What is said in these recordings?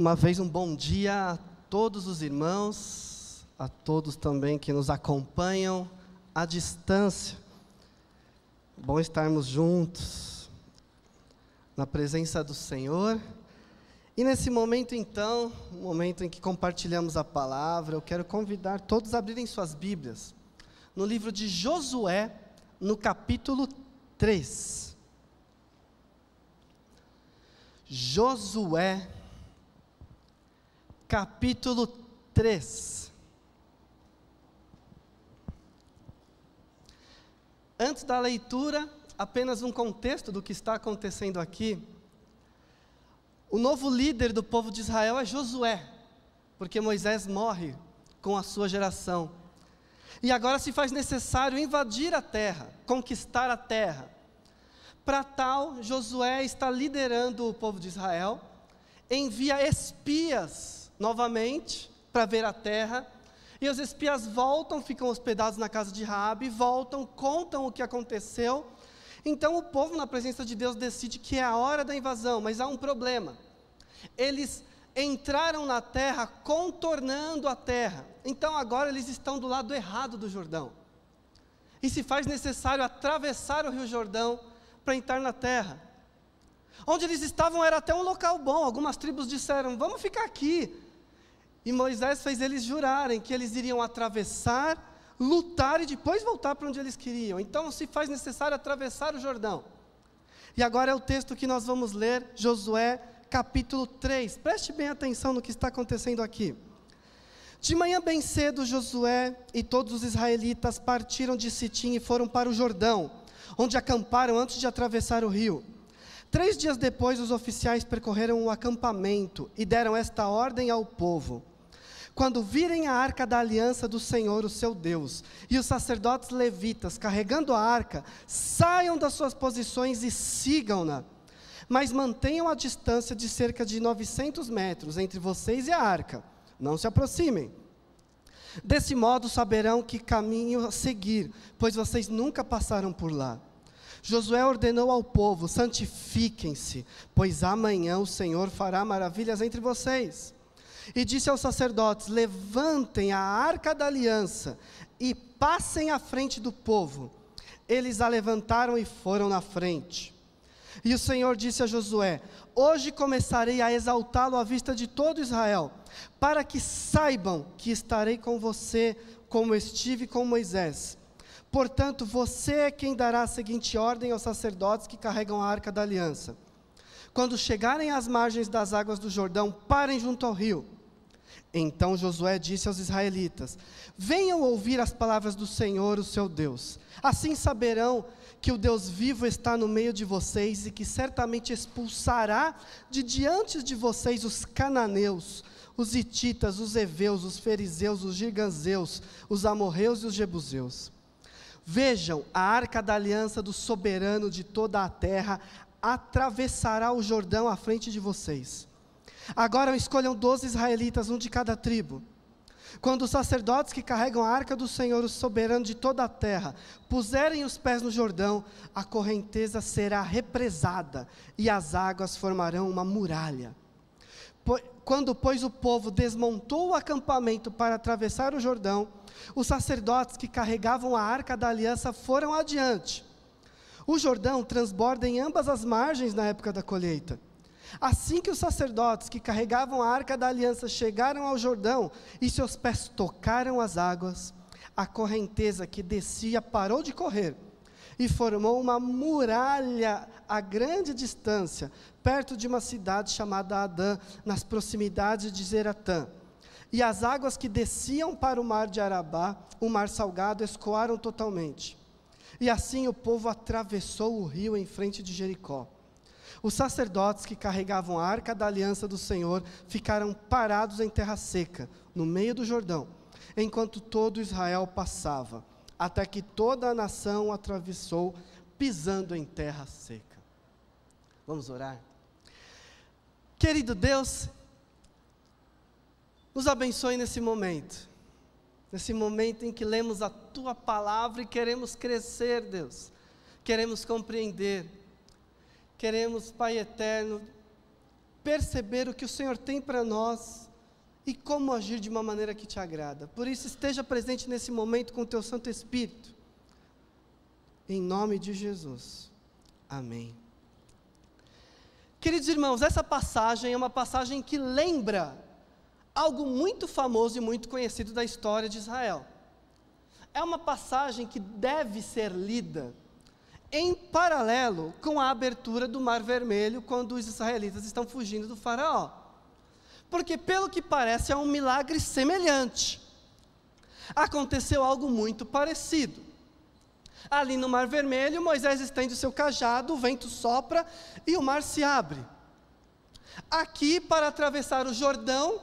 Uma vez um bom dia a todos os irmãos, a todos também que nos acompanham à distância. Bom estarmos juntos na presença do Senhor. E nesse momento, então, momento em que compartilhamos a palavra, eu quero convidar todos a abrirem suas Bíblias no livro de Josué, no capítulo 3. Josué, capítulo 3. Antes da leitura, apenas um contexto do que está acontecendo aqui. O novo líder do povo de Israel é Josué, porque Moisés morre com a sua geração. E agora se faz necessário invadir a terra, conquistar a terra. Para tal, Josué está liderando o povo de Israel, envia espias novamente para ver a terra. E os espias voltam, ficam hospedados na casa de Raabe, voltam, contam o que aconteceu. Então o povo na presença de Deus decide que é a hora da invasão, mas há um problema. Eles entraram na terra contornando a terra. Então agora eles estão do lado errado do Jordão. E se faz necessário atravessar o Rio Jordão para entrar na terra. Onde eles estavam era até um local bom. Algumas tribos disseram: "Vamos ficar aqui. E Moisés fez eles jurarem que eles iriam atravessar, lutar e depois voltar para onde eles queriam. Então se faz necessário atravessar o Jordão. E agora é o texto que nós vamos ler, Josué capítulo 3. Preste bem atenção no que está acontecendo aqui. De manhã bem cedo, Josué e todos os israelitas partiram de Sitim e foram para o Jordão, onde acamparam antes de atravessar o rio. Três dias depois, os oficiais percorreram o acampamento e deram esta ordem ao povo: quando virem a arca da aliança do Senhor, o seu Deus, e os sacerdotes levitas carregando a arca, saiam das suas posições e sigam-na. Mas mantenham a distância de cerca de 900 metros entre vocês e a arca. Não se aproximem. Desse modo saberão que caminho a seguir, pois vocês nunca passaram por lá. Josué ordenou ao povo: santifiquem-se, pois amanhã o Senhor fará maravilhas entre vocês. E disse aos sacerdotes: Levantem a arca da aliança e passem à frente do povo. Eles a levantaram e foram na frente. E o Senhor disse a Josué: Hoje começarei a exaltá-lo à vista de todo Israel, para que saibam que estarei com você, como estive com Moisés. Portanto, você é quem dará a seguinte ordem aos sacerdotes que carregam a arca da aliança: Quando chegarem às margens das águas do Jordão, parem junto ao rio. Então Josué disse aos israelitas: Venham ouvir as palavras do Senhor, o seu Deus. Assim saberão que o Deus vivo está no meio de vocês e que certamente expulsará de diante de vocês os cananeus, os hititas, os heveus, os fariseus, os giganzeus, os amorreus e os jebuseus. Vejam, a arca da aliança do soberano de toda a terra atravessará o Jordão à frente de vocês. Agora escolham doze israelitas, um de cada tribo. Quando os sacerdotes que carregam a arca do Senhor, o soberano de toda a terra, puserem os pés no Jordão, a correnteza será represada e as águas formarão uma muralha. Quando, pois, o povo desmontou o acampamento para atravessar o Jordão, os sacerdotes que carregavam a arca da aliança foram adiante. O Jordão transborda em ambas as margens na época da colheita. Assim que os sacerdotes que carregavam a arca da aliança chegaram ao Jordão e seus pés tocaram as águas, a correnteza que descia parou de correr e formou uma muralha a grande distância, perto de uma cidade chamada Adã, nas proximidades de Zeratã. E as águas que desciam para o mar de Arabá, o mar salgado, escoaram totalmente. E assim o povo atravessou o rio em frente de Jericó. Os sacerdotes que carregavam a arca da aliança do Senhor ficaram parados em terra seca, no meio do Jordão, enquanto todo Israel passava, até que toda a nação atravessou, pisando em terra seca. Vamos orar? Querido Deus, nos abençoe nesse momento, nesse momento em que lemos a tua palavra e queremos crescer, Deus, queremos compreender Queremos, Pai eterno, perceber o que o Senhor tem para nós e como agir de uma maneira que te agrada. Por isso, esteja presente nesse momento com o teu Santo Espírito. Em nome de Jesus. Amém. Queridos irmãos, essa passagem é uma passagem que lembra algo muito famoso e muito conhecido da história de Israel. É uma passagem que deve ser lida em paralelo com a abertura do Mar Vermelho quando os israelitas estão fugindo do Faraó. Porque, pelo que parece, é um milagre semelhante. Aconteceu algo muito parecido. Ali no Mar Vermelho, Moisés estende o seu cajado, o vento sopra e o mar se abre. Aqui, para atravessar o Jordão,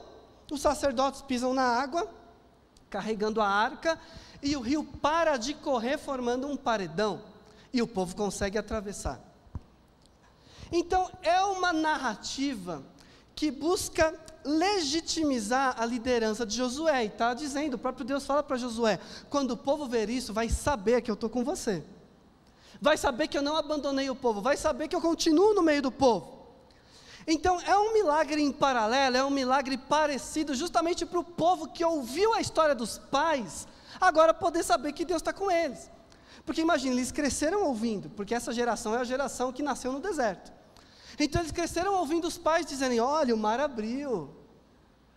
os sacerdotes pisam na água, carregando a arca, e o rio para de correr, formando um paredão, e o povo consegue atravessar. Então, é uma narrativa que busca legitimizar a liderança de Josué. E está dizendo, o próprio Deus fala para Josué: quando o povo ver isso, vai saber que eu estou com você. Vai saber que eu não abandonei o povo, vai saber que eu continuo no meio do povo. Então é um milagre em paralelo, é um milagre parecido, justamente para o povo que ouviu a história dos pais, agora poder saber que Deus está com eles. Porque imagine, eles cresceram ouvindo, porque essa geração é a geração que nasceu no deserto. Então eles cresceram ouvindo os pais dizerem: olha, o mar abriu,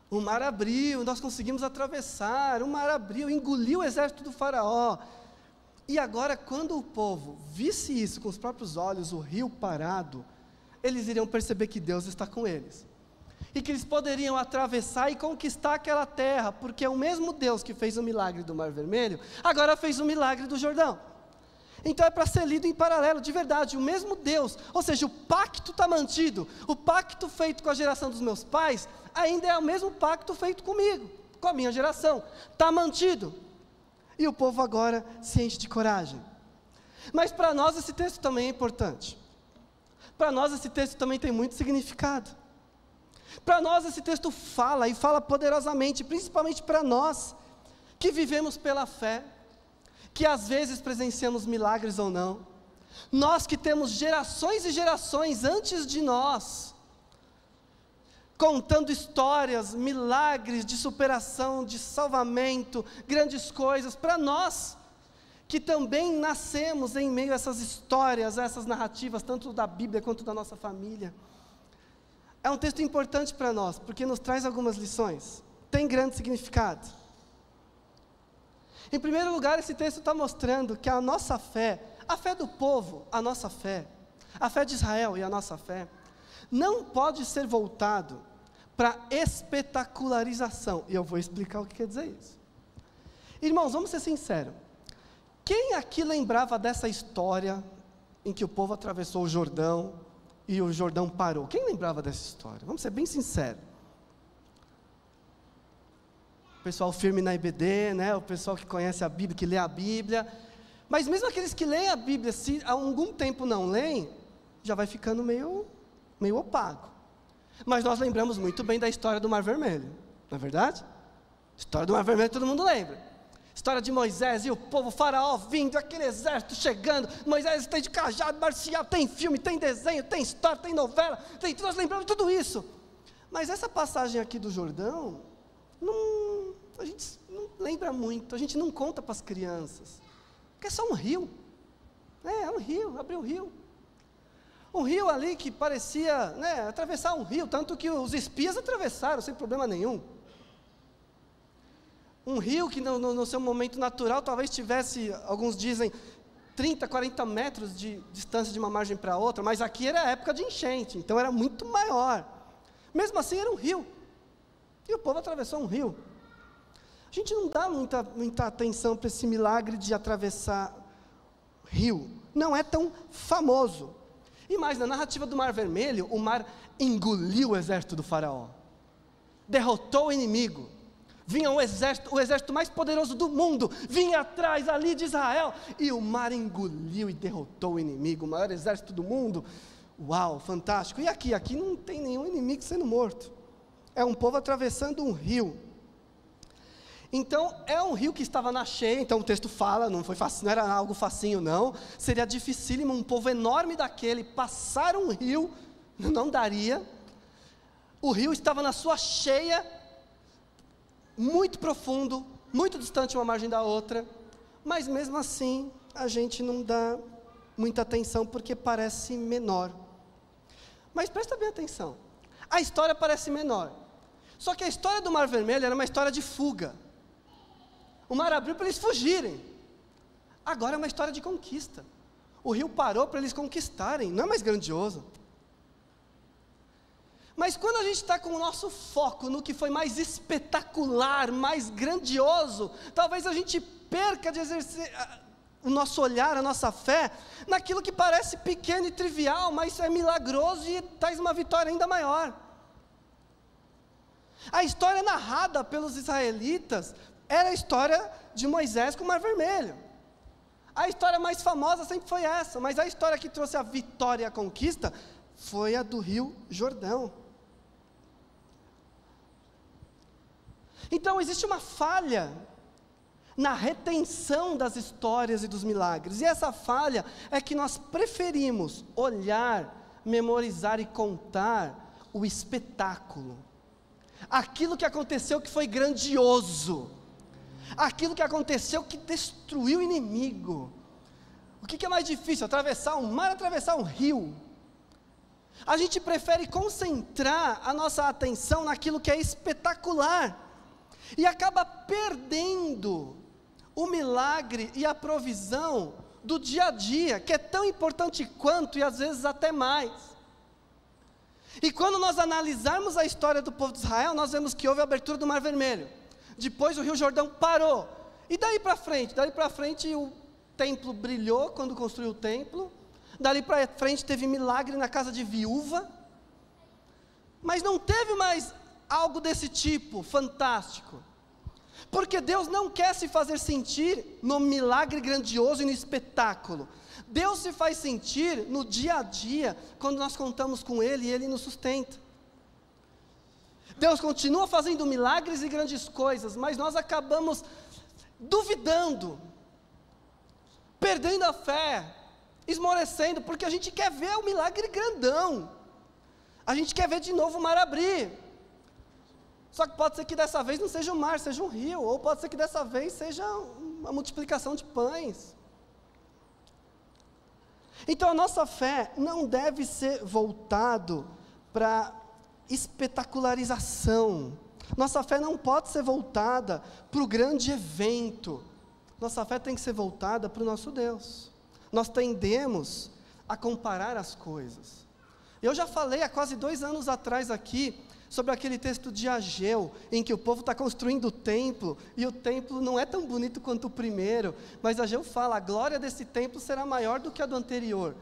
o mar abriu, nós conseguimos atravessar, o mar abriu, engoliu o exército do Faraó. E agora, quando o povo visse isso com os próprios olhos, o rio parado, eles iriam perceber que Deus está com eles. E que eles poderiam atravessar e conquistar aquela terra, porque é o mesmo Deus que fez o milagre do Mar Vermelho, agora fez o milagre do Jordão. Então é para ser lido em paralelo, de verdade, o mesmo Deus, ou seja, o pacto está mantido, o pacto feito com a geração dos meus pais, ainda é o mesmo pacto feito comigo, com a minha geração, está mantido. E o povo agora se enche de coragem. Mas para nós esse texto também é importante. Para nós esse texto também tem muito significado. Para nós esse texto fala e fala poderosamente, principalmente para nós que vivemos pela fé que às vezes presenciamos milagres ou não, nós que temos gerações e gerações antes de nós, contando histórias, milagres de superação, de salvamento, grandes coisas, para nós, que também nascemos em meio a essas histórias, a essas narrativas, tanto da Bíblia quanto da nossa família. É um texto importante para nós, porque nos traz algumas lições, tem grande significado. Em primeiro lugar, esse texto está mostrando que a nossa fé, a fé do povo, a nossa fé, a fé de Israel e a nossa fé, não pode ser voltado para espetacularização. E eu vou explicar o que quer dizer isso. Irmãos, vamos ser sinceros. Quem aqui lembrava dessa história em que o povo atravessou o Jordão e o Jordão parou? Quem lembrava dessa história? Vamos ser bem sinceros o pessoal firme na IBD, né? o pessoal que conhece a Bíblia, que lê a Bíblia. Mas mesmo aqueles que leem a Bíblia, se há algum tempo não leem, já vai ficando meio, meio opaco. Mas nós lembramos muito bem da história do Mar Vermelho, não é verdade? História do Mar Vermelho todo mundo lembra. História de Moisés e o povo faraó vindo, aquele exército chegando. Moisés tem de cajado marcial, tem filme, tem desenho, tem história, tem novela, tem tudo, nós lembramos tudo isso. Mas essa passagem aqui do Jordão, não, a gente não lembra muito, a gente não conta para as crianças. Porque é só um rio. É, é um rio, abriu o rio. Um rio ali que parecia né, atravessar um rio, tanto que os espias atravessaram sem problema nenhum. Um rio que no, no, no seu momento natural talvez tivesse, alguns dizem, 30, 40 metros de distância de uma margem para outra, mas aqui era época de enchente, então era muito maior. Mesmo assim era um rio. E o povo atravessou um rio. A gente não dá muita, muita atenção para esse milagre de atravessar rio. Não é tão famoso. E mais, na narrativa do Mar Vermelho, o mar engoliu o exército do Faraó, derrotou o inimigo. Vinha um exército, o exército mais poderoso do mundo, vinha atrás ali de Israel, e o mar engoliu e derrotou o inimigo, o maior exército do mundo. Uau, fantástico. E aqui? Aqui não tem nenhum inimigo sendo morto é um povo atravessando um rio. Então, é um rio que estava na cheia, então o texto fala, não, foi facinho, não era algo facinho, não. Seria dificílimo um povo enorme daquele passar um rio, não daria. o rio estava na sua cheia, muito profundo, muito distante uma margem da outra, mas mesmo assim a gente não dá muita atenção porque parece menor. Mas presta bem atenção. A história parece menor. Só que a história do Mar Vermelho era uma história de fuga. O mar abriu para eles fugirem. Agora é uma história de conquista. O rio parou para eles conquistarem. Não é mais grandioso. Mas quando a gente está com o nosso foco no que foi mais espetacular, mais grandioso, talvez a gente perca de exercer o nosso olhar, a nossa fé, naquilo que parece pequeno e trivial, mas é milagroso e traz uma vitória ainda maior. A história narrada pelos israelitas era a história de Moisés com o Mar Vermelho. A história mais famosa sempre foi essa, mas a história que trouxe a vitória e a conquista foi a do Rio Jordão. Então existe uma falha na retenção das histórias e dos milagres. E essa falha é que nós preferimos olhar, memorizar e contar o espetáculo. Aquilo que aconteceu que foi grandioso. Aquilo que aconteceu que destruiu o inimigo. O que, é mais difícil? Atravessar um mar, atravessar um rio. A gente prefere concentrar a nossa atenção naquilo que é espetacular e acaba perdendo o milagre e a provisão do dia a dia, que é tão importante quanto e às vezes até mais. E quando nós analisarmos a história do povo de Israel, nós vemos que houve a abertura do Mar Vermelho. Depois o Rio Jordão parou. E daí para frente? Daí para frente o templo brilhou quando construiu o templo. Dali para frente teve milagre na casa de viúva. Mas não teve mais algo desse tipo fantástico. Porque Deus não quer se fazer sentir no milagre grandioso e no espetáculo. Deus se faz sentir no dia a dia, quando nós contamos com Ele e Ele nos sustenta. Deus continua fazendo milagres e grandes coisas, mas nós acabamos duvidando, perdendo a fé, esmorecendo, porque a gente quer ver o milagre grandão. A gente quer ver de novo o mar abrir. Só que pode ser que dessa vez não seja um mar, seja um rio, ou pode ser que dessa vez seja uma multiplicação de pães. Então a nossa fé não deve ser voltado para espetacularização. Nossa fé não pode ser voltada para o grande evento. Nossa fé tem que ser voltada para o nosso Deus. Nós tendemos a comparar as coisas. Eu já falei há quase dois anos atrás aqui sobre aquele texto de Ageu, em que o povo está construindo o templo, e o templo não é tão bonito quanto o primeiro, mas Ageu fala: a glória desse templo será maior do que a do anterior.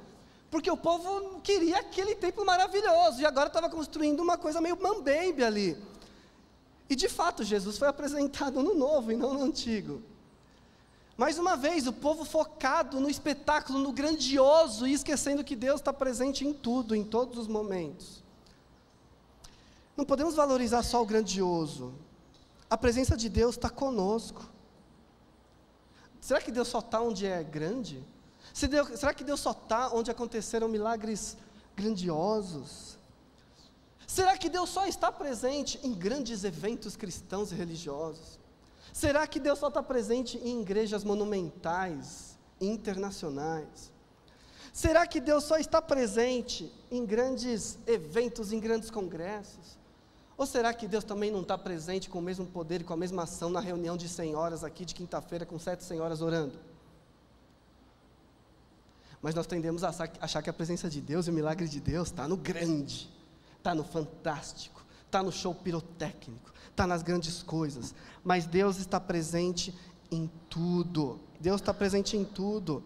Porque o povo queria aquele templo maravilhoso, e agora estava construindo uma coisa meio mambembe ali. E de fato, Jesus foi apresentado no novo e não no antigo. Mais uma vez, o povo focado no espetáculo, no grandioso, e esquecendo que Deus está presente em tudo, em todos os momentos. Não podemos valorizar só o grandioso. A presença de Deus está conosco. Será que Deus só está onde é grande? Se Deus, será que Deus só está onde aconteceram milagres grandiosos? Será que Deus só está presente em grandes eventos cristãos e religiosos? Será que Deus só está presente em igrejas monumentais, internacionais? Será que Deus só está presente em grandes eventos, em grandes congressos? Ou será que Deus também não está presente com o mesmo poder e com a mesma ação na reunião de senhoras aqui de quinta-feira, com sete senhoras orando? Mas nós tendemos a achar que a presença de Deus e o milagre de Deus está no grande, está no fantástico, está no show pirotécnico, está nas grandes coisas. Mas Deus está presente em tudo. Deus está presente em tudo.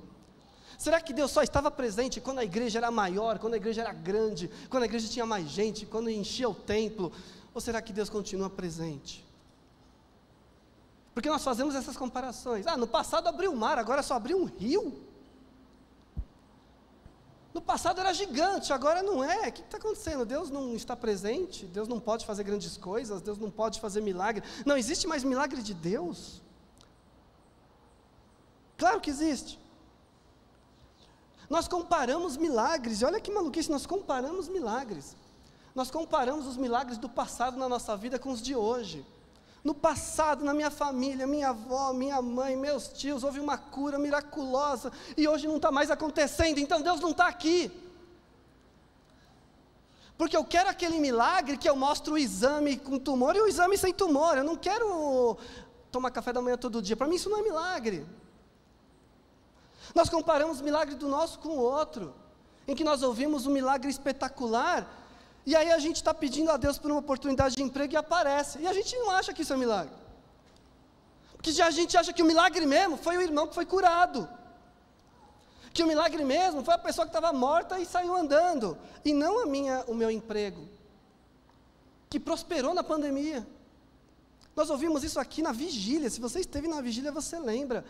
Será que Deus só estava presente quando a igreja era maior, quando a igreja era grande, quando a igreja tinha mais gente, quando enchia o templo? Ou será que Deus continua presente? Porque nós fazemos essas comparações. Ah, no passado abriu o mar, agora só abriu um rio. No passado era gigante, agora não é. O que está acontecendo? Deus não está presente, Deus não pode fazer grandes coisas, Deus não pode fazer milagre. Não existe mais milagre de Deus? Claro que existe. Nós comparamos milagres, e olha que maluquice, nós comparamos milagres. Nós comparamos os milagres do passado na nossa vida com os de hoje. No passado, na minha família, minha avó, minha mãe, meus tios, houve uma cura miraculosa e hoje não está mais acontecendo, então Deus não está aqui. Porque eu quero aquele milagre que eu mostro o exame com tumor e o exame sem tumor. Eu não quero tomar café da manhã todo dia. Para mim isso não é milagre. Nós comparamos o milagre do nosso com o outro, em que nós ouvimos um milagre espetacular e aí a gente está pedindo a Deus por uma oportunidade de emprego e aparece. E a gente não acha que isso é milagre. Porque já a gente acha que o milagre mesmo foi o irmão que foi curado. Que o milagre mesmo foi a pessoa que estava morta e saiu andando. E não a minha, o meu emprego. Que prosperou na pandemia. Nós ouvimos isso aqui na vigília. Se você esteve na vigília, você lembra.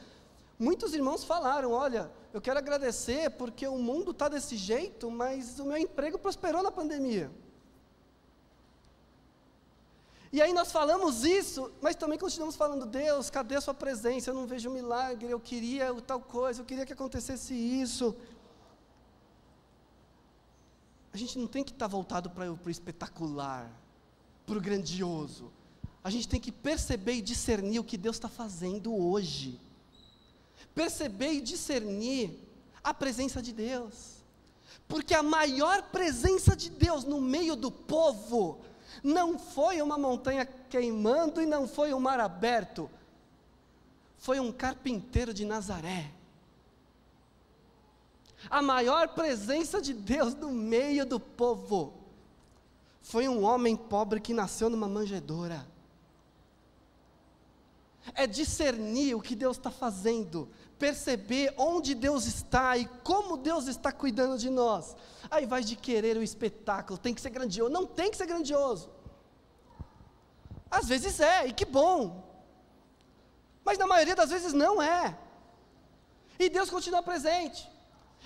Muitos irmãos falaram: Olha, eu quero agradecer porque o mundo está desse jeito, mas o meu emprego prosperou na pandemia. E aí nós falamos isso, mas também continuamos falando, Deus, cadê a sua presença? Eu não vejo milagre, eu queria tal coisa, eu queria que acontecesse isso. A gente não tem que estar voltado para o espetacular, para o grandioso. A gente tem que perceber e discernir o que Deus está fazendo hoje. Perceber e discernir a presença de Deus. Porque a maior presença de Deus no meio do povo não foi uma montanha queimando e não foi um mar aberto. Foi um carpinteiro de Nazaré. A maior presença de Deus no meio do povo foi um homem pobre que nasceu numa manjedoura. É discernir o que Deus está fazendo, perceber onde Deus está e como Deus está cuidando de nós. Aí vai de querer o espetáculo, tem que ser grandioso. Não tem que ser grandioso. Às vezes é, e que bom. Mas na maioria das vezes não é. E Deus continua presente.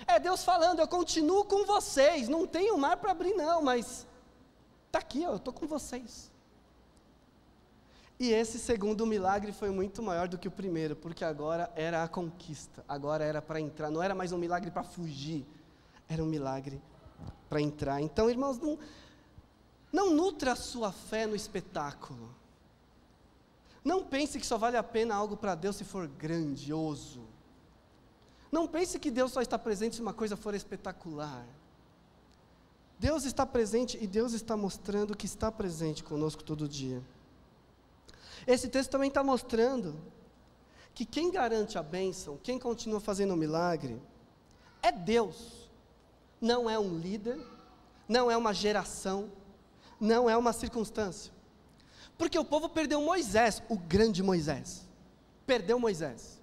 É Deus falando, eu continuo com vocês. Não tenho mar para abrir, não, mas está aqui, ó, eu estou com vocês. E esse segundo milagre foi muito maior do que o primeiro, porque agora era a conquista, agora era para entrar, não era mais um milagre para fugir, era um milagre para entrar. Então, irmãos, não, não nutra a sua fé no espetáculo. Não pense que só vale a pena algo para Deus se for grandioso. Não pense que Deus só está presente se uma coisa for espetacular. Deus está presente e Deus está mostrando que está presente conosco todo dia. Esse texto também está mostrando que quem garante a bênção, quem continua fazendo o milagre, é Deus. Não é um líder, não é uma geração, não é uma circunstância. Porque o povo perdeu Moisés, o grande Moisés. Perdeu Moisés.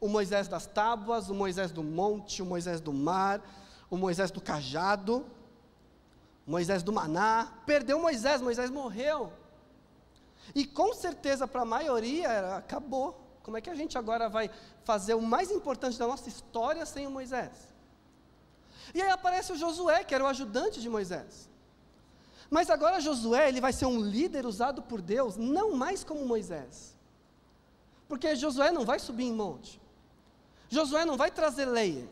O Moisés das tábuas, o Moisés do monte, o Moisés do mar, o Moisés do cajado, o Moisés do maná. Perdeu Moisés, Moisés morreu. E com certeza para a maioria era, acabou. Como é que a gente agora vai fazer o mais importante da nossa história sem o Moisés? E aí aparece o Josué, que era o ajudante de Moisés. Mas agora Josué, ele vai ser um líder usado por Deus, não mais como Moisés. Porque Josué não vai subir em monte. Josué não vai trazer lei.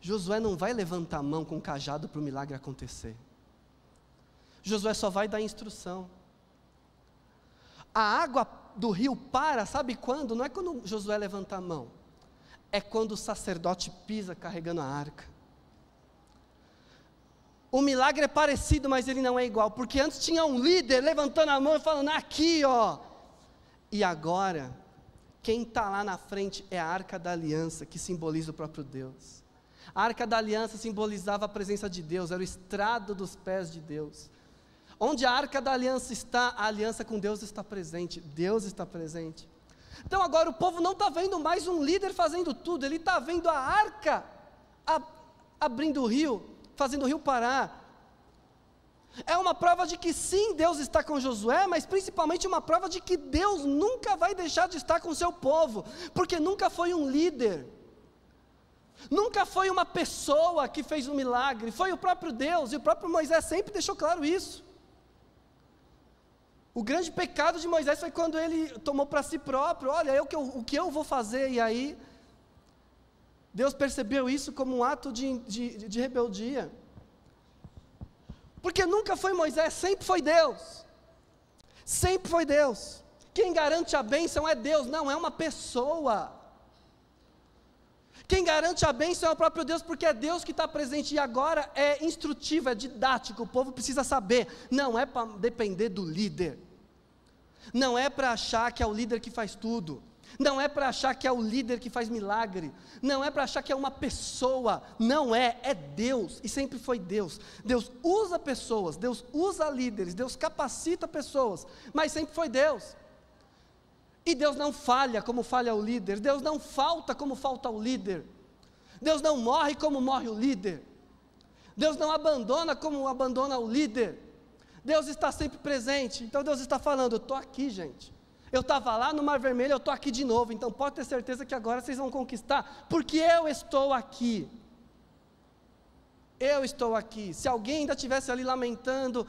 Josué não vai levantar a mão com o cajado para o milagre acontecer. Josué só vai dar instrução. A água do rio para, sabe quando? Não é quando Josué levanta a mão, é quando o sacerdote pisa carregando a arca. O milagre é parecido, mas ele não é igual, porque antes tinha um líder levantando a mão e falando: aqui, ó. E agora, quem está lá na frente é a arca da aliança, que simboliza o próprio Deus. A arca da aliança simbolizava a presença de Deus, era o estrado dos pés de Deus. Onde a arca da aliança está, a aliança com Deus está presente. Deus está presente. Então agora o povo não está vendo mais um líder fazendo tudo, ele está vendo a arca a, abrindo o rio, fazendo o rio parar. É uma prova de que sim, Deus está com Josué, mas principalmente uma prova de que Deus nunca vai deixar de estar com seu povo, porque nunca foi um líder. Nunca foi uma pessoa que fez um milagre, foi o próprio Deus, e o próprio Moisés sempre deixou claro isso. O grande pecado de Moisés foi quando ele tomou para si próprio: olha, eu, o que eu vou fazer? E aí, Deus percebeu isso como um ato de, de, de rebeldia. Porque nunca foi Moisés, sempre foi Deus. Sempre foi Deus. Quem garante a bênção é Deus, não é uma pessoa. Quem garante a bênção é o próprio Deus, porque é Deus que está presente. E agora é instrutivo, é didático, o povo precisa saber. Não é para depender do líder. Não é para achar que é o líder que faz tudo. Não é para achar que é o líder que faz milagre. Não é para achar que é uma pessoa. Não é, é Deus. E sempre foi Deus. Deus usa pessoas, Deus usa líderes, Deus capacita pessoas. Mas sempre foi Deus. E Deus não falha como falha o líder, Deus não falta como falta o líder, Deus não morre como morre o líder, Deus não abandona como abandona o líder, Deus está sempre presente. Então Deus está falando: Eu estou aqui, gente. Eu estava lá no Mar Vermelho, eu estou aqui de novo. Então pode ter certeza que agora vocês vão conquistar, porque eu estou aqui. Eu estou aqui. Se alguém ainda estivesse ali lamentando,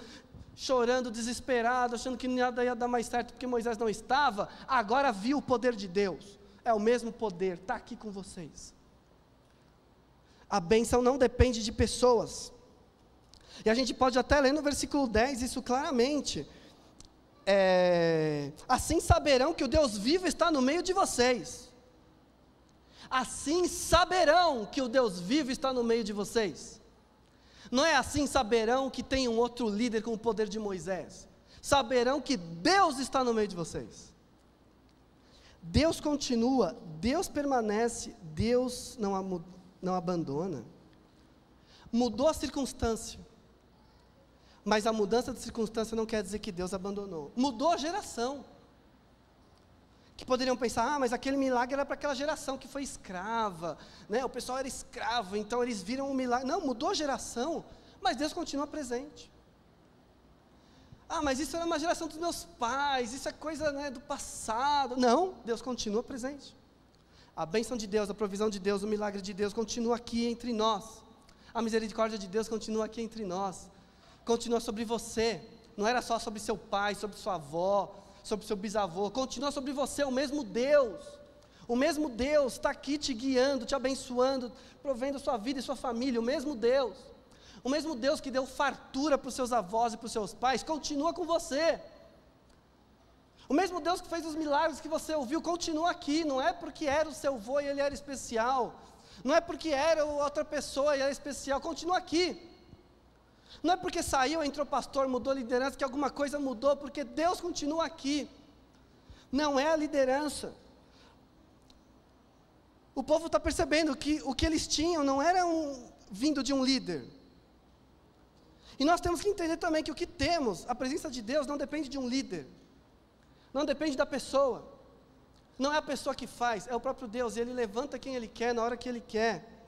chorando, desesperado, achando que nada ia dar mais certo porque Moisés não estava, agora viu o poder de Deus. É o mesmo poder, está aqui com vocês. A bênção não depende de pessoas. E a gente pode até ler no versículo 10 isso claramente. É, assim saberão que o Deus vivo está no meio de vocês. Assim saberão que o Deus vivo está no meio de vocês. Não é assim saberão que tem um outro líder com o poder de Moisés. Saberão que Deus está no meio de vocês. Deus continua, Deus permanece, Deus não, não abandona. Mudou a circunstância, mas a mudança de circunstância não quer dizer que Deus abandonou. Mudou a geração. Que poderiam pensar, ah, mas aquele milagre era para aquela geração que foi escrava, né? o pessoal era escravo, então eles viram o um milagre. Não, mudou a geração, mas Deus continua presente. Ah, mas isso era uma geração dos meus pais, isso é coisa né, do passado. Não, Deus continua presente. A bênção de Deus, a provisão de Deus, o milagre de Deus continua aqui entre nós. A misericórdia de Deus continua aqui entre nós. Continua sobre você. Não era só sobre seu pai, sobre sua avó, sobre seu bisavô, continua sobre você o mesmo Deus. O mesmo Deus está aqui te guiando, te abençoando, provendo sua vida e sua família. O mesmo Deus. O mesmo Deus que deu fartura para os seus avós e para os seus pais, continua com você. O mesmo Deus que fez os milagres que você ouviu, continua aqui. Não é porque era o seu avô e ele era especial. Não é porque era outra pessoa e era especial. Continua aqui. Não é porque saiu, entrou pastor, mudou liderança, que alguma coisa mudou, porque Deus continua aqui. Não é a liderança. O povo está percebendo que o que eles tinham não era um, vindo de um líder. E nós temos que entender também que o que temos, a presença de Deus, não depende de um líder. Não depende da pessoa. Não é a pessoa que faz, é o próprio Deus. E Ele levanta quem Ele quer, na hora que Ele quer.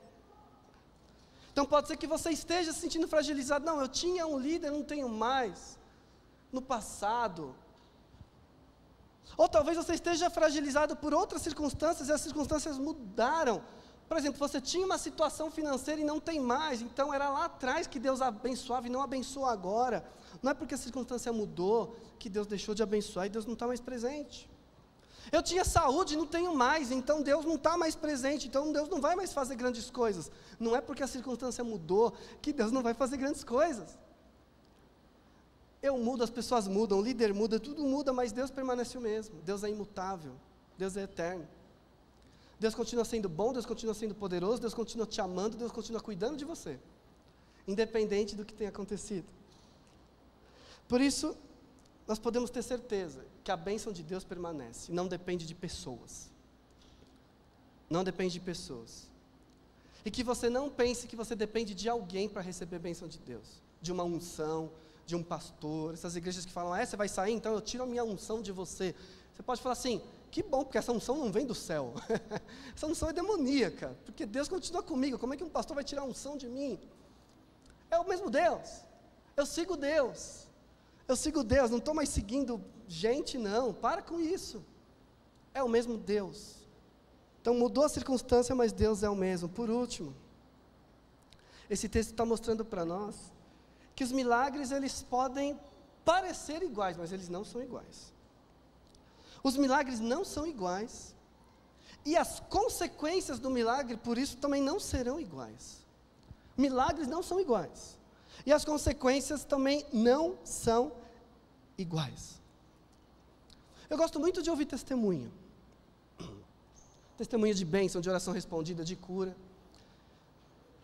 Então pode ser que você esteja se sentindo fragilizado. Não, eu tinha um líder, não tenho mais. No passado. Ou talvez você esteja fragilizado por outras circunstâncias e as circunstâncias mudaram. Por exemplo, você tinha uma situação financeira e não tem mais, então era lá atrás que Deus abençoava e não abençoa agora. Não é porque a circunstância mudou que Deus deixou de abençoar e Deus não está mais presente. Eu tinha saúde, não tenho mais, então Deus não está mais presente, então Deus não vai mais fazer grandes coisas. Não é porque a circunstância mudou que Deus não vai fazer grandes coisas. Eu mudo, as pessoas mudam, o líder muda, tudo muda, mas Deus permanece o mesmo. Deus é imutável, Deus é eterno. Deus continua sendo bom, Deus continua sendo poderoso, Deus continua te amando, Deus continua cuidando de você, independente do que tenha acontecido. Por isso, nós podemos ter certeza que a bênção de Deus permanece, não depende de pessoas. Não depende de pessoas. E que você não pense que você depende de alguém para receber a bênção de Deus, de uma unção, de um pastor. Essas igrejas que falam, ah, você vai sair, então eu tiro a minha unção de você. Você pode falar assim, que bom, porque essa unção não vem do céu. essa unção é demoníaca, porque Deus continua comigo. Como é que um pastor vai tirar a unção de mim? É o mesmo Deus. Eu sigo Deus. Eu sigo Deus, não estou mais seguindo gente, não. Para com isso. É o mesmo Deus. Então mudou a circunstância, mas Deus é o mesmo. Por último, esse texto está mostrando para nós que os milagres eles podem parecer iguais, mas eles não são iguais. Os milagres não são iguais. E as consequências do milagre, por isso, também não serão iguais. Milagres não são iguais. E as consequências também não são iguais. Eu gosto muito de ouvir testemunho. Testemunho de bênção, de oração respondida, de cura.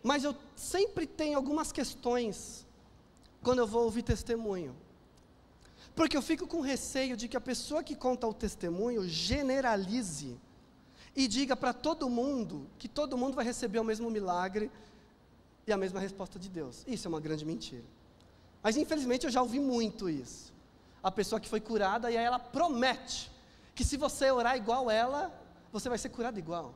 Mas eu sempre tenho algumas questões quando eu vou ouvir testemunho. Porque eu fico com receio de que a pessoa que conta o testemunho generalize e diga para todo mundo que todo mundo vai receber o mesmo milagre e a mesma resposta de Deus. Isso é uma grande mentira. Mas infelizmente eu já ouvi muito isso. A pessoa que foi curada e aí ela promete que se você orar igual ela, você vai ser curado igual.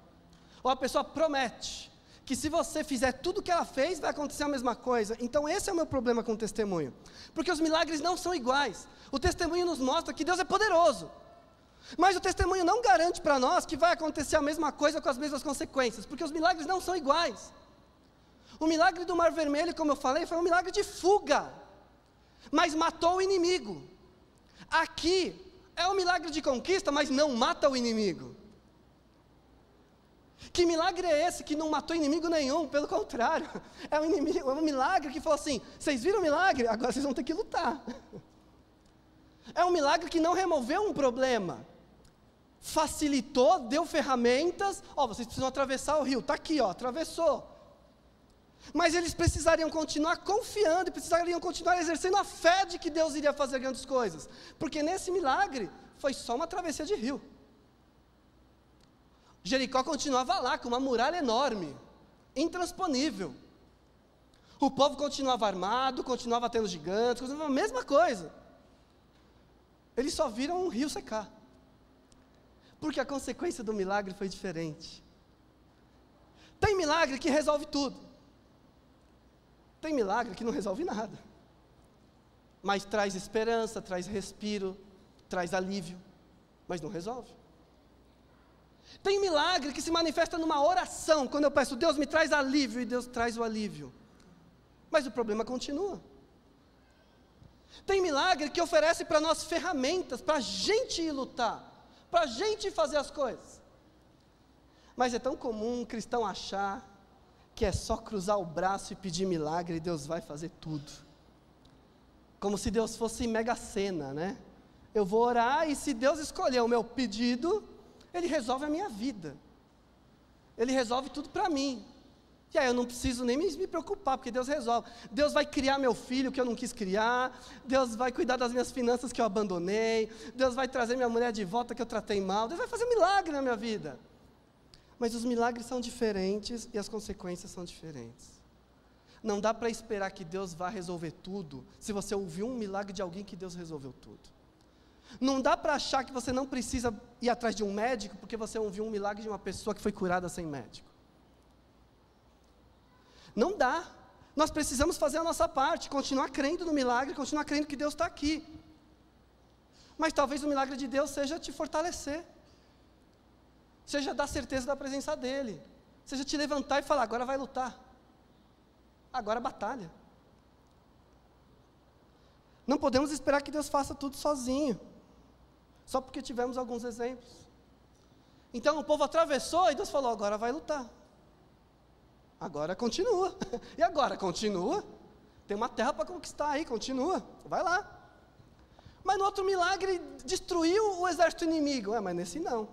Ou a pessoa promete que se você fizer tudo o que ela fez, vai acontecer a mesma coisa. Então, esse é o meu problema com o testemunho. Porque os milagres não são iguais. O testemunho nos mostra que Deus é poderoso. Mas o testemunho não garante para nós que vai acontecer a mesma coisa com as mesmas consequências, porque os milagres não são iguais. O milagre do Mar Vermelho, como eu falei, foi um milagre de fuga, mas matou o inimigo. Aqui é um milagre de conquista, mas não mata o inimigo. Que milagre é esse que não matou inimigo nenhum? Pelo contrário, é um, inimigo, é um milagre que falou assim: vocês viram o milagre? Agora vocês vão ter que lutar. É um milagre que não removeu um problema, facilitou, deu ferramentas. Ó, vocês precisam atravessar o rio, está aqui, ó, atravessou. Mas eles precisariam continuar confiando, precisariam continuar exercendo a fé de que Deus iria fazer grandes coisas, porque nesse milagre foi só uma travessia de rio. Jericó continuava lá com uma muralha enorme, intransponível. O povo continuava armado, continuava tendo gigantes, continuava a mesma coisa. Eles só viram um rio secar. Porque a consequência do milagre foi diferente. Tem milagre que resolve tudo. Tem milagre que não resolve nada. Mas traz esperança, traz respiro, traz alívio, mas não resolve. Tem milagre que se manifesta numa oração, quando eu peço, Deus me traz alívio, e Deus traz o alívio. Mas o problema continua. Tem milagre que oferece para nós ferramentas, para a gente ir lutar, para a gente fazer as coisas. Mas é tão comum um cristão achar que é só cruzar o braço e pedir milagre e Deus vai fazer tudo. Como se Deus fosse mega cena, né? Eu vou orar e se Deus escolher o meu pedido, ele resolve a minha vida. Ele resolve tudo para mim. E aí eu não preciso nem me, preocupar, porque Deus resolve. Deus vai criar meu filho que eu não quis criar. Deus vai cuidar das minhas finanças que eu abandonei. Deus vai trazer minha mulher de volta que eu tratei mal. Deus vai fazer um milagre na minha vida. Mas os milagres são diferentes e as consequências são diferentes. Não dá para esperar que Deus vá resolver tudo se você ouviu um milagre de alguém que Deus resolveu tudo. Não dá para achar que você não precisa ir atrás de um médico porque você ouviu um milagre de uma pessoa que foi curada sem médico. Não dá. Nós precisamos fazer a nossa parte, continuar crendo no milagre, continuar crendo que Deus está aqui. Mas talvez o milagre de Deus seja te fortalecer, seja dar certeza da presença dEle, seja te levantar e falar: agora vai lutar, agora batalha. Não podemos esperar que Deus faça tudo sozinho só porque tivemos alguns exemplos. Então o povo atravessou e Deus falou: agora vai lutar. Agora continua. e agora? Continua. Tem uma terra para conquistar aí, continua. Vai lá. Mas no outro milagre destruiu o exército inimigo. É, mas nesse não.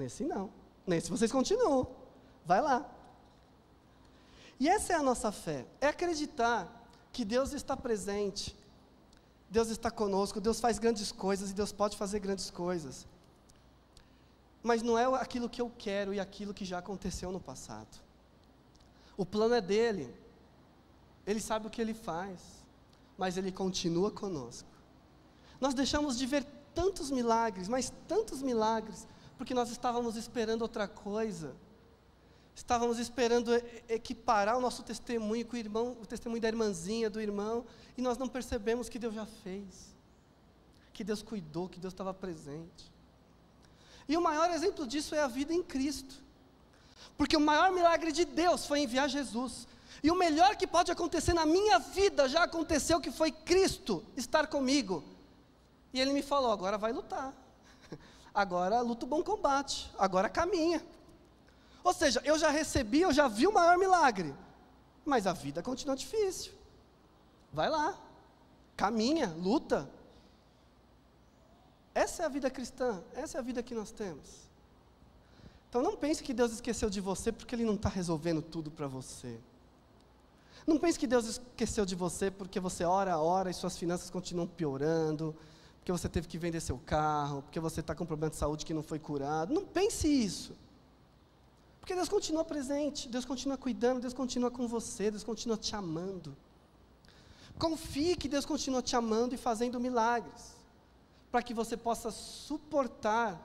Nesse não. Nesse vocês continuam. Vai lá. E essa é a nossa fé. É acreditar que Deus está presente Deus está conosco, Deus faz grandes coisas e Deus pode fazer grandes coisas. Mas não é aquilo que eu quero e aquilo que já aconteceu no passado. O plano é dele, ele sabe o que ele faz, mas ele continua conosco. Nós deixamos de ver tantos milagres, mas tantos milagres, porque nós estávamos esperando outra coisa. Estávamos esperando equiparar o nosso testemunho com o irmão, o testemunho da irmãzinha, do irmão, e nós não percebemos que Deus já fez, que Deus cuidou, que Deus estava presente. E o maior exemplo disso é a vida em Cristo. Porque o maior milagre de Deus foi enviar Jesus. E o melhor que pode acontecer na minha vida já aconteceu, que foi Cristo estar comigo. E ele me falou: agora vai lutar. Agora luta o bom combate. Agora caminha. Ou seja, eu já recebi, eu já vi o maior milagre. mas a vida continua difícil. Vai lá, caminha, luta. Essa é a vida cristã, essa é a vida que nós temos. Então não pense que Deus esqueceu de você porque Ele não está resolvendo tudo para você. Não pense que Deus esqueceu de você porque você ora, ora e suas finanças continuam piorando, porque você teve que vender seu carro, porque você está com um problema de saúde que não foi curado. Não pense isso. Porque Deus continua presente, Deus continua cuidando, Deus continua com você, Deus continua te amando. Confie que Deus continua te amando e fazendo milagres, para que você possa suportar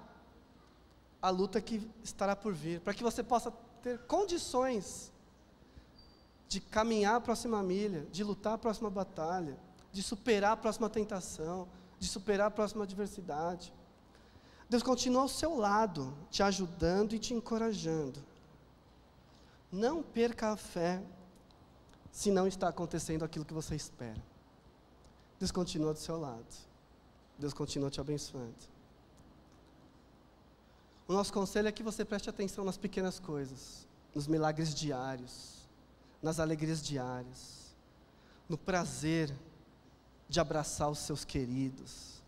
a luta que estará por vir, para que você possa ter condições de caminhar a próxima milha, de lutar a próxima batalha, de superar a próxima tentação, de superar a próxima adversidade. Deus continua ao seu lado, te ajudando e te encorajando. Não perca a fé se não está acontecendo aquilo que você espera. Deus continua do seu lado. Deus continua te abençoando. O nosso conselho é que você preste atenção nas pequenas coisas, nos milagres diários, nas alegrias diárias, no prazer de abraçar os seus queridos,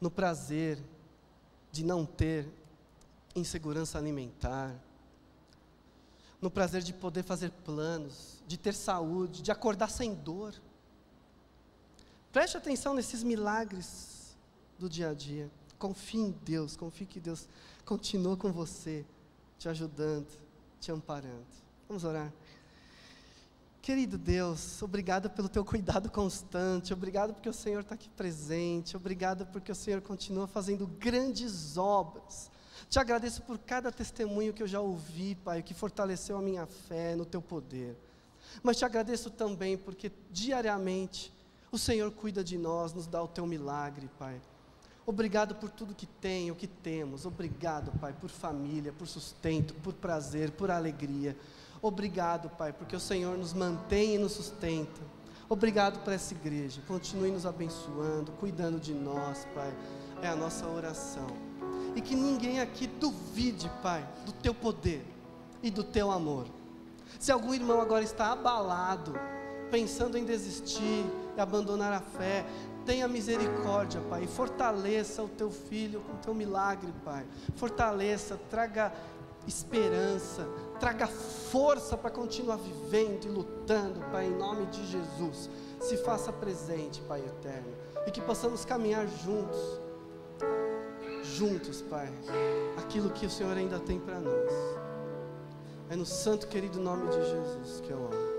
no prazer de não ter insegurança alimentar, no prazer de poder fazer planos, de ter saúde, de acordar sem dor. Preste atenção nesses milagres do dia a dia. Confie em Deus, confie que Deus continua com você, te ajudando, te amparando. Vamos orar. Querido Deus, obrigado pelo teu cuidado constante, obrigado porque o Senhor está aqui presente, obrigado porque o Senhor continua fazendo grandes obras. Te agradeço por cada testemunho que eu já ouvi, Pai, que fortaleceu a minha fé no teu poder. Mas te agradeço também porque diariamente o Senhor cuida de nós, nos dá o teu milagre, Pai. Obrigado por tudo que tem, o que temos. Obrigado, Pai, por família, por sustento, por prazer, por alegria. Obrigado, Pai, porque o Senhor nos mantém e nos sustenta. Obrigado por essa igreja. Continue nos abençoando, cuidando de nós, Pai. É a nossa oração. E que ninguém aqui duvide, Pai, do teu poder e do teu amor. Se algum irmão agora está abalado, pensando em desistir e abandonar a fé, tenha misericórdia, Pai, e fortaleça o teu filho com o teu milagre, Pai. Fortaleça, traga esperança, traga força para continuar vivendo e lutando, Pai, em nome de Jesus. Se faça presente, Pai eterno, e que possamos caminhar juntos, juntos, Pai, aquilo que o Senhor ainda tem para nós. É no santo querido nome de Jesus que eu amo.